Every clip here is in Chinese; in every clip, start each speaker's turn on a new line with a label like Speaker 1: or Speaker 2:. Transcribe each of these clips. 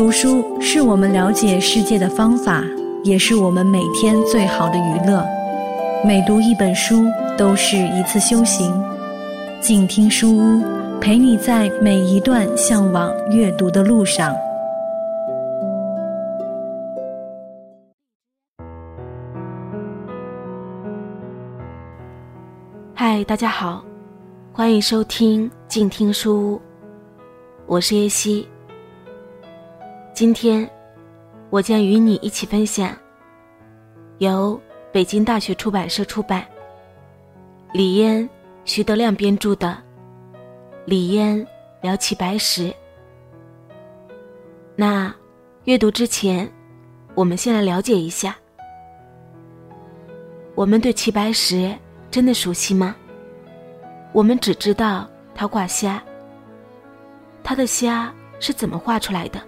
Speaker 1: 读书是我们了解世界的方法，也是我们每天最好的娱乐。每读一本书，都是一次修行。静听书屋，陪你在每一段向往阅读的路上。
Speaker 2: 嗨，大家好，欢迎收听静听书屋，我是叶希。今天，我将与你一起分享由北京大学出版社出版、李嫣、徐德亮编著的《李嫣聊齐白石》。那阅读之前，我们先来了解一下：我们对齐白石真的熟悉吗？我们只知道他画虾，他的虾是怎么画出来的？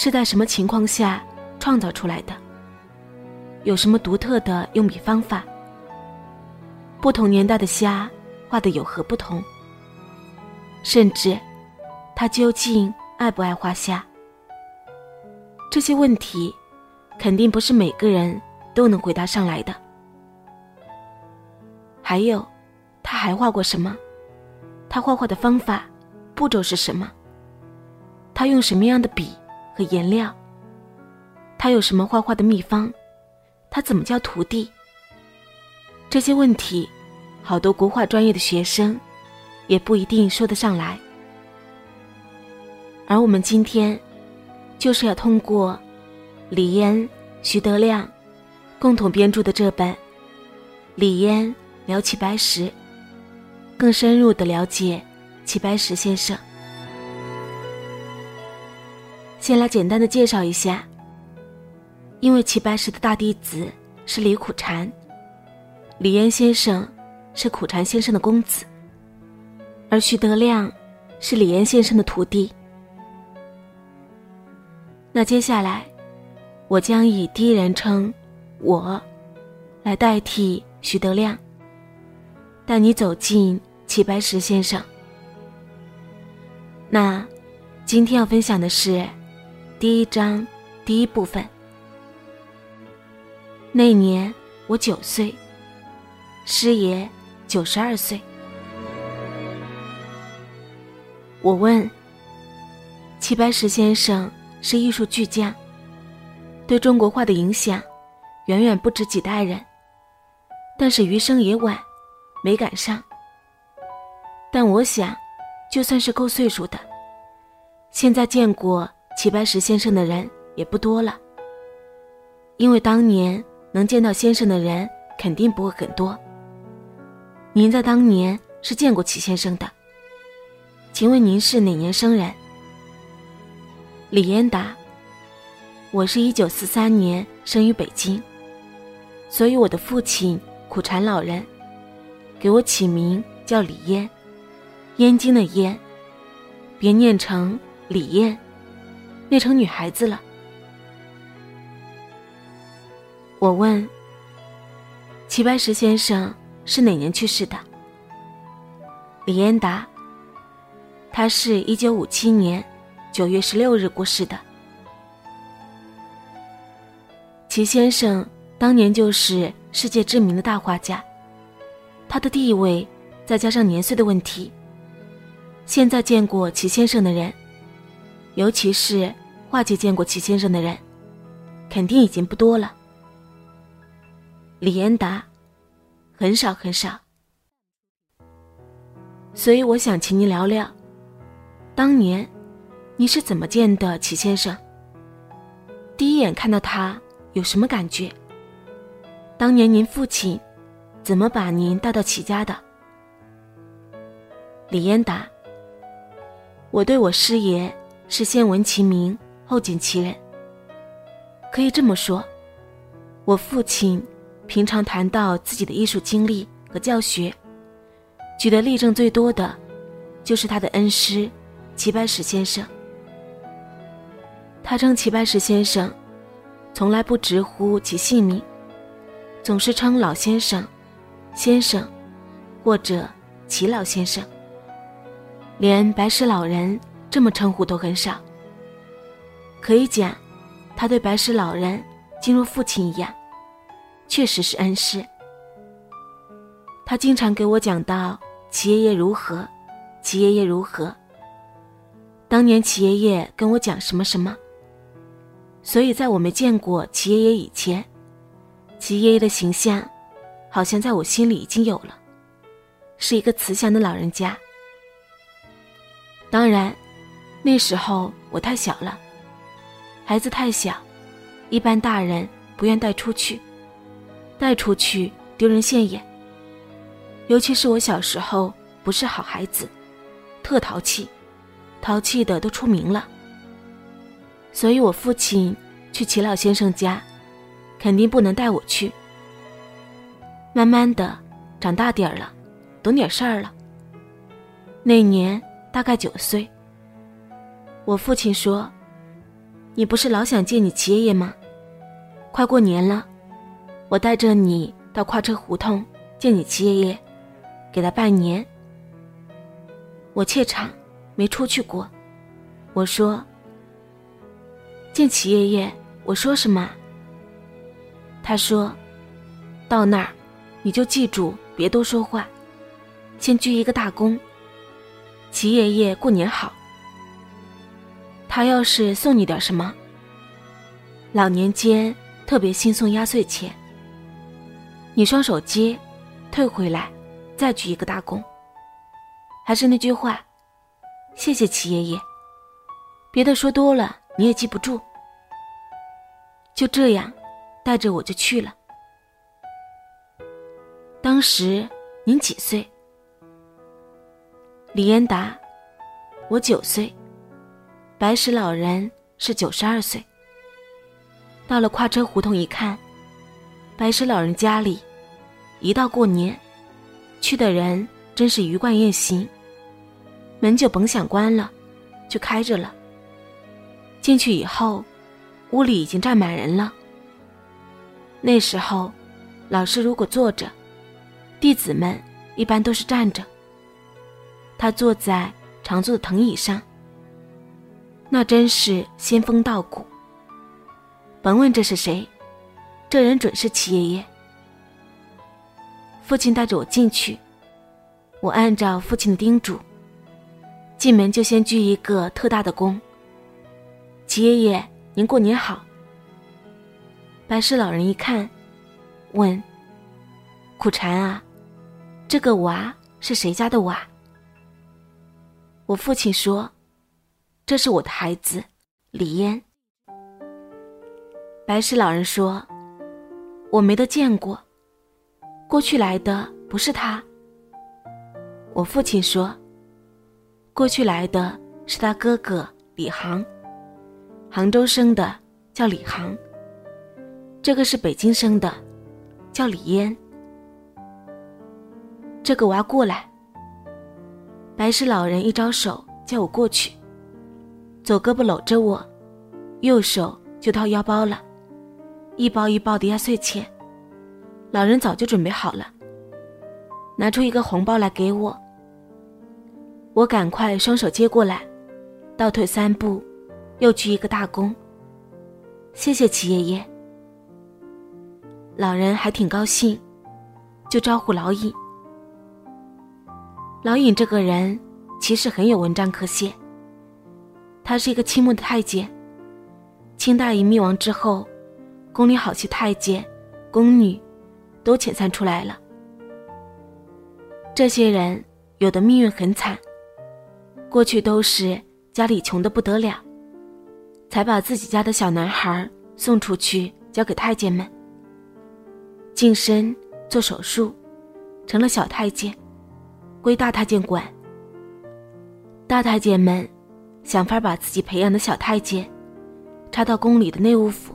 Speaker 2: 是在什么情况下创造出来的？有什么独特的用笔方法？不同年代的虾画的有何不同？甚至，他究竟爱不爱画虾？这些问题，肯定不是每个人都能回答上来的。还有，他还画过什么？他画画的方法、步骤是什么？他用什么样的笔？和颜料。他有什么画画的秘方？他怎么教徒弟？这些问题，好多国画专业的学生也不一定说得上来。而我们今天，就是要通过李嫣、徐德亮共同编著的这本《李嫣聊齐白石》，更深入的了解齐白石先生。先来简单的介绍一下。因为齐白石的大弟子是李苦禅，李嫣先生是苦禅先生的公子，而徐德亮是李嫣先生的徒弟。那接下来，我将以第一人称“我”来代替徐德亮，带你走进齐白石先生。那今天要分享的是。第一章，第一部分。那年我九岁，师爷九十二岁。我问：齐白石先生是艺术巨匠，对中国画的影响远远不止几代人，但是余生也晚，没赶上。但我想，就算是够岁数的，现在见过。齐白石先生的人也不多了，因为当年能见到先生的人肯定不会很多。您在当年是见过齐先生的，请问您是哪年生人？李嫣答：“我是一九四三年生于北京，所以我的父亲苦禅老人给我起名叫李嫣，燕京的燕，别念成李燕。”变成女孩子了。我问：“齐白石先生是哪年去世的？”李嫣答：“他是一九五七年九月十六日过世的。齐先生当年就是世界知名的大画家，他的地位再加上年岁的问题，现在见过齐先生的人。”尤其是画界见过齐先生的人，肯定已经不多了。李延达，很少很少。所以我想请你聊聊，当年你是怎么见的齐先生？第一眼看到他有什么感觉？当年您父亲怎么把您带到齐家的？李延达，我对我师爷。是先闻其名，后见其人。可以这么说，我父亲平常谈到自己的艺术经历和教学，举得例证最多的，就是他的恩师齐白石先生。他称齐白石先生，从来不直呼其姓名，总是称老先生、先生，或者齐老先生，连白石老人。这么称呼都很少。可以讲，他对白石老人竟如父亲一样，确实是恩师。他经常给我讲到齐爷爷如何，齐爷爷如何。当年齐爷爷跟我讲什么什么，所以在我没见过齐爷爷以前，齐爷爷的形象，好像在我心里已经有了，是一个慈祥的老人家。当然，那时候我太小了，孩子太小，一般大人不愿带出去，带出去丢人现眼。尤其是我小时候不是好孩子，特淘气，淘气的都出名了。所以我父亲去齐老先生家，肯定不能带我去。慢慢的长大点儿了，懂点事儿了。那年大概九岁，我父亲说：“你不是老想见你齐爷爷吗？快过年了，我带着你到跨车胡同见你齐爷爷。”给他拜年，我怯场，没出去过。我说：“见齐爷爷，我说什么？”他说：“到那儿，你就记住，别多说话，先鞠一个大躬。齐爷爷过年好。他要是送你点什么，老年间特别兴送压岁钱，你双手接，退回来。”再鞠一个大躬。还是那句话，谢谢齐爷爷。别的说多了你也记不住。就这样，带着我就去了。当时您几岁？李延达，我九岁。白石老人是九十二岁。到了跨车胡同一看，白石老人家里，一到过年。去的人真是鱼贯雁行，门就甭想关了，就开着了。进去以后，屋里已经站满人了。那时候，老师如果坐着，弟子们一般都是站着。他坐在常坐的藤椅上，那真是仙风道骨。甭问这是谁，这人准是齐爷爷。父亲带着我进去，我按照父亲的叮嘱，进门就先鞠一个特大的躬。齐爷爷，您过年好。白石老人一看，问：“苦禅啊，这个娃是谁家的娃？”我父亲说：“这是我的孩子，李嫣。”白石老人说：“我没得见过。”过去来的不是他。我父亲说，过去来的是他哥哥李航，杭州生的叫李航。这个是北京生的，叫李嫣。这个娃过来。白石老人一招手叫我过去，左胳膊搂着我，右手就掏腰包了，一包一包的压岁钱。老人早就准备好了，拿出一个红包来给我。我赶快双手接过来，倒退三步，又鞠一个大躬。谢谢齐爷爷。老人还挺高兴，就招呼老尹。老尹这个人其实很有文章可写。他是一个清末的太监，清大一灭亡之后，宫里好些太监、宫女。都遣散出来了。这些人有的命运很惨，过去都是家里穷的不得了，才把自己家的小男孩送出去交给太监们，净身做手术，成了小太监，归大太监管。大太监们想法把自己培养的小太监插到宫里的内务府，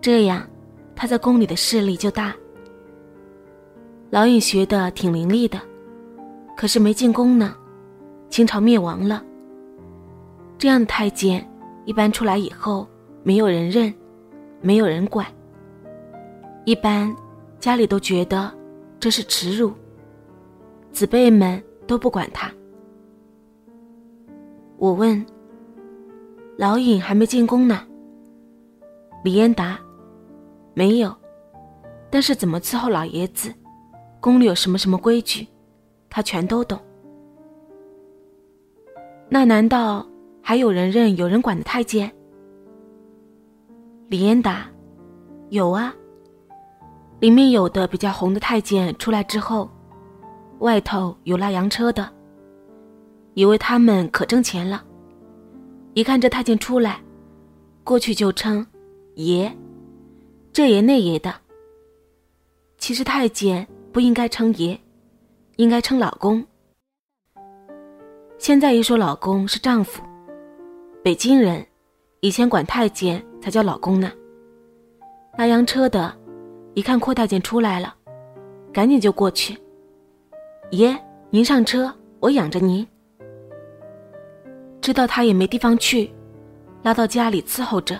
Speaker 2: 这样他在宫里的势力就大。老尹学的挺伶俐的，可是没进宫呢。清朝灭亡了，这样的太监一般出来以后没有人认，没有人管。一般家里都觉得这是耻辱，子辈们都不管他。我问：“老尹还没进宫呢。李彦达，没有，但是怎么伺候老爷子，宫里有什么什么规矩，他全都懂。那难道还有人认有人管的太监？李彦达，有啊。里面有的比较红的太监出来之后，外头有拉洋车的，以为他们可挣钱了。一看这太监出来，过去就称爷，这爷那爷的。其实太监不应该称爷，应该称老公。现在一说老公是丈夫，北京人以前管太监才叫老公呢。拉洋车的。一看阔太监出来了，赶紧就过去。爷，您上车，我养着您。知道他也没地方去，拉到家里伺候着。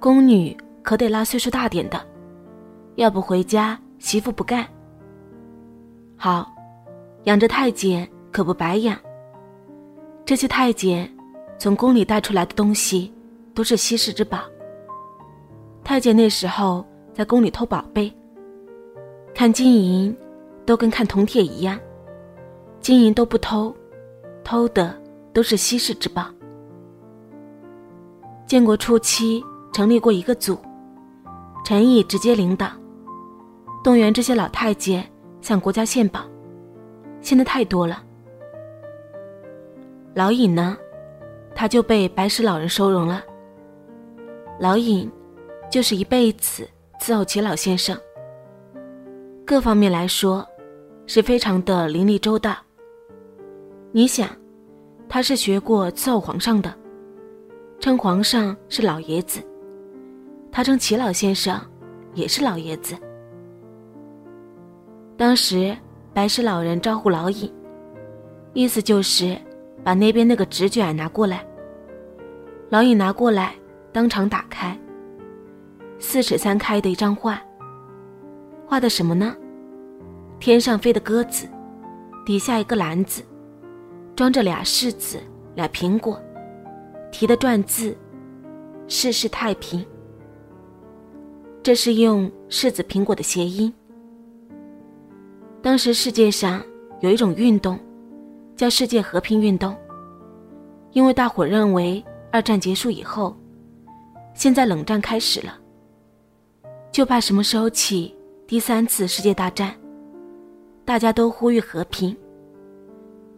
Speaker 2: 宫女可得拉岁数大点的，要不回家媳妇不干。好，养着太监可不白养。这些太监从宫里带出来的东西，都是稀世之宝。太监那时候。在宫里偷宝贝，看金银，都跟看铜铁一样，金银都不偷，偷的都是稀世之宝。建国初期成立过一个组，陈毅直接领导，动员这些老太监向国家献宝，献的太多了。老尹呢，他就被白石老人收容了。老尹就是一辈子。伺候齐老先生，各方面来说，是非常的伶俐周到。你想，他是学过伺候皇上的，称皇上是老爷子，他称齐老先生也是老爷子。当时白石老人招呼老尹，意思就是把那边那个纸卷拿过来。老尹拿过来，当场打开。四尺三开的一张画，画的什么呢？天上飞的鸽子，底下一个篮子，装着俩柿子、俩苹果，题的篆字“世事太平”。这是用柿子苹果的谐音。当时世界上有一种运动，叫世界和平运动，因为大伙认为二战结束以后，现在冷战开始了。就怕什么时候起第三次世界大战，大家都呼吁和平。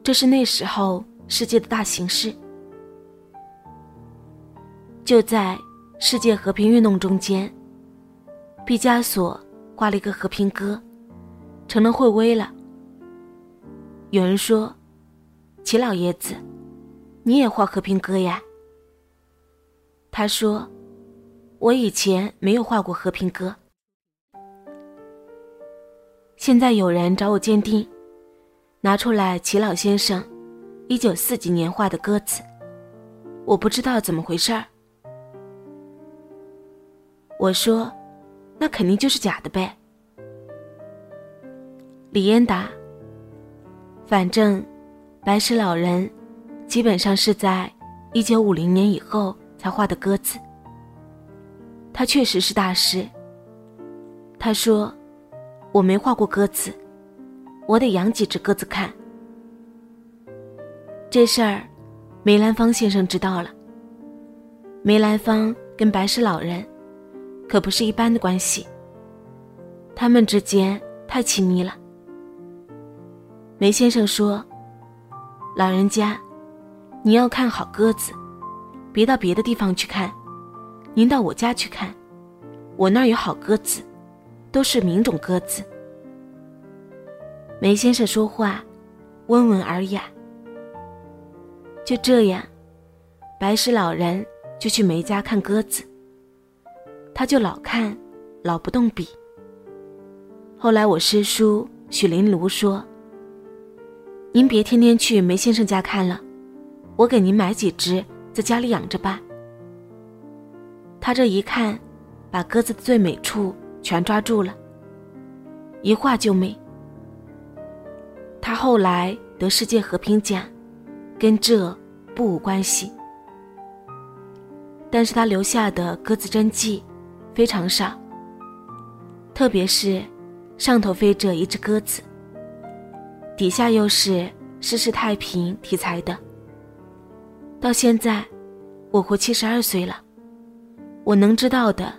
Speaker 2: 这是那时候世界的大形势。就在世界和平运动中间，毕加索画了一个和平鸽，成了会威了。有人说：“齐老爷子，你也画和平鸽呀？”他说。我以前没有画过和平鸽，现在有人找我鉴定，拿出来齐老先生一九四几年画的鸽子，我不知道怎么回事儿。我说，那肯定就是假的呗。李嫣答，反正白石老人基本上是在一九五零年以后才画的鸽子。他确实是大师。他说：“我没画过鸽子，我得养几只鸽子看。”这事儿，梅兰芳先生知道了。梅兰芳跟白石老人可不是一般的关系，他们之间太亲密了。梅先生说：“老人家，你要看好鸽子，别到别的地方去看。”您到我家去看，我那儿有好鸽子，都是名种鸽子。梅先生说话温文尔雅。就这样，白石老人就去梅家看鸽子，他就老看，老不动笔。后来我师叔许林庐说：“您别天天去梅先生家看了，我给您买几只，在家里养着吧。”他这一看，把鸽子的最美处全抓住了，一画就美。他后来得世界和平奖，跟这不无关系。但是他留下的鸽子真迹非常少，特别是上头飞着一只鸽子，底下又是世事太平题材的。到现在，我活七十二岁了，我能知道的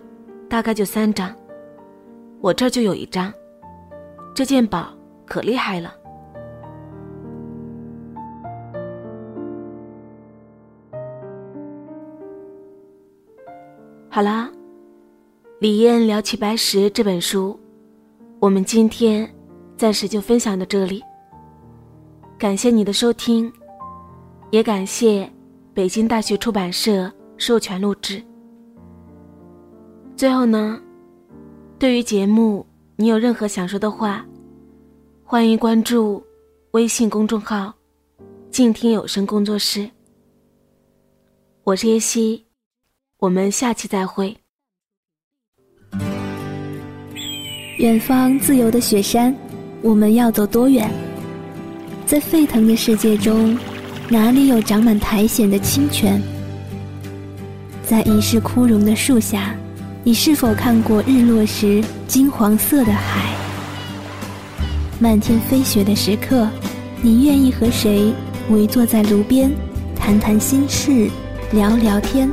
Speaker 2: 大概就三张，我这儿就有一张，这件宝可厉害了。好啦，李艳聊起白石这本书，我们今天暂时就分享到这里。感谢你的收听，也感谢北京大学出版社授权录制。最后呢，对于节目你有任何想说的话，欢迎关注微信公众号“静听有声工作室”。我是叶希。我们下期再会。
Speaker 1: 远方自由的雪山，我们要走多远？在沸腾的世界中，哪里有长满苔藓的清泉？在一世枯荣的树下，你是否看过日落时金黄色的海？漫天飞雪的时刻，你愿意和谁围坐在炉边，谈谈心事，聊聊天？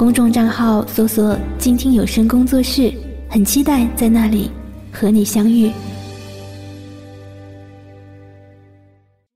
Speaker 1: 公众账号搜索“静听有声工作室”，很期待在那里和你相遇。